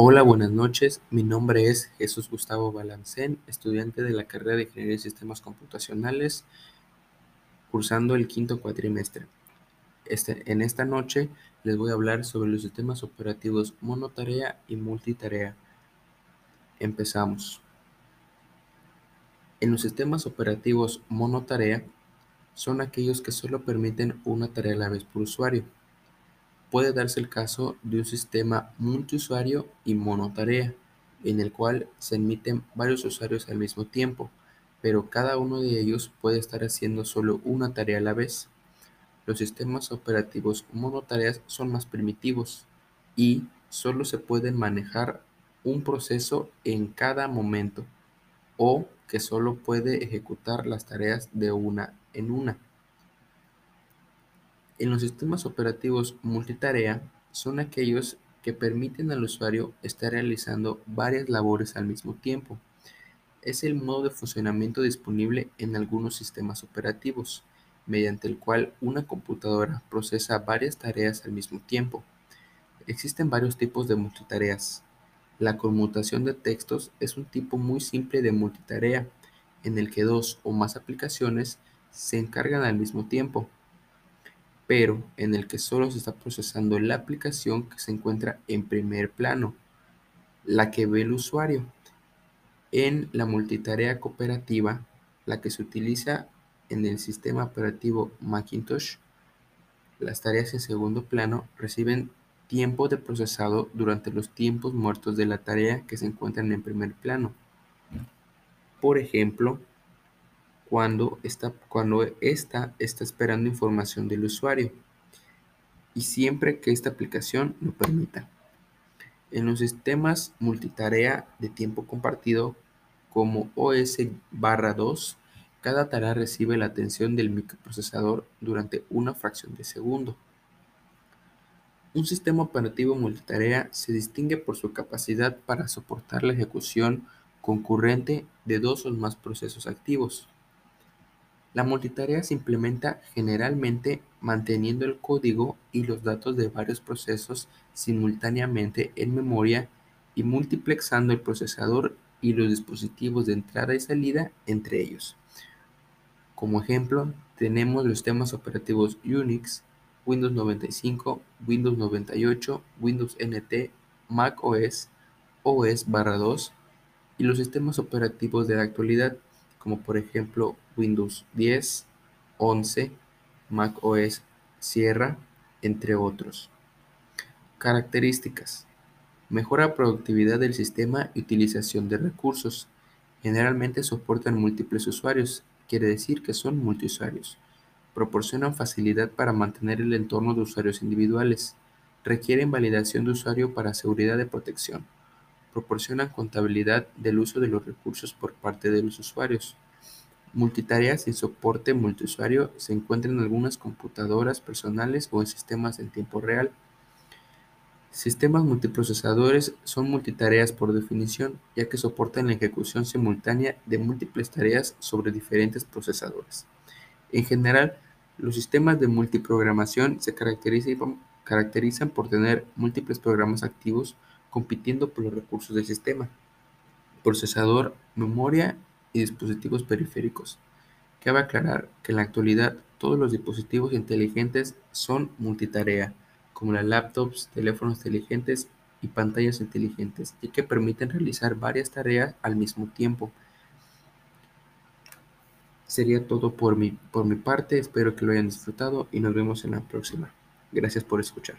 Hola, buenas noches. Mi nombre es Jesús Gustavo Balancén, estudiante de la carrera de Ingeniería de Sistemas Computacionales, cursando el quinto cuatrimestre. Este, en esta noche les voy a hablar sobre los sistemas operativos monotarea y multitarea. Empezamos. En los sistemas operativos monotarea son aquellos que solo permiten una tarea a la vez por usuario. Puede darse el caso de un sistema multiusuario y monotarea, en el cual se admiten varios usuarios al mismo tiempo, pero cada uno de ellos puede estar haciendo solo una tarea a la vez. Los sistemas operativos monotareas son más primitivos y solo se pueden manejar un proceso en cada momento o que solo puede ejecutar las tareas de una en una. En los sistemas operativos multitarea son aquellos que permiten al usuario estar realizando varias labores al mismo tiempo. Es el modo de funcionamiento disponible en algunos sistemas operativos, mediante el cual una computadora procesa varias tareas al mismo tiempo. Existen varios tipos de multitareas. La conmutación de textos es un tipo muy simple de multitarea, en el que dos o más aplicaciones se encargan al mismo tiempo pero en el que solo se está procesando la aplicación que se encuentra en primer plano, la que ve el usuario. En la multitarea cooperativa, la que se utiliza en el sistema operativo Macintosh, las tareas en segundo plano reciben tiempo de procesado durante los tiempos muertos de la tarea que se encuentran en primer plano. Por ejemplo, cuando esta, cuando está esperando información del usuario y siempre que esta aplicación lo permita. En los sistemas multitarea de tiempo compartido como OS barra 2, cada tarea recibe la atención del microprocesador durante una fracción de segundo. Un sistema operativo multitarea se distingue por su capacidad para soportar la ejecución concurrente de dos o más procesos activos. La multitarea se implementa generalmente manteniendo el código y los datos de varios procesos simultáneamente en memoria y multiplexando el procesador y los dispositivos de entrada y salida entre ellos. Como ejemplo, tenemos los sistemas operativos Unix, Windows 95, Windows 98, Windows NT, Mac OS, OS 2 y los sistemas operativos de la actualidad como por ejemplo Windows 10, 11, Mac OS Sierra, entre otros. Características. Mejora productividad del sistema y utilización de recursos. Generalmente soportan múltiples usuarios, quiere decir que son multiusuarios. Proporcionan facilidad para mantener el entorno de usuarios individuales. Requieren validación de usuario para seguridad de protección proporcionan contabilidad del uso de los recursos por parte de los usuarios. Multitarea sin soporte multiusuario se encuentra en algunas computadoras personales o en sistemas en tiempo real. Sistemas multiprocesadores son multitareas por definición, ya que soportan la ejecución simultánea de múltiples tareas sobre diferentes procesadores. En general, los sistemas de multiprogramación se caracterizan por tener múltiples programas activos compitiendo por los recursos del sistema, procesador, memoria y dispositivos periféricos. Cabe aclarar que en la actualidad todos los dispositivos inteligentes son multitarea, como las laptops, teléfonos inteligentes y pantallas inteligentes, y que permiten realizar varias tareas al mismo tiempo. Sería todo por mi, por mi parte, espero que lo hayan disfrutado y nos vemos en la próxima. Gracias por escuchar.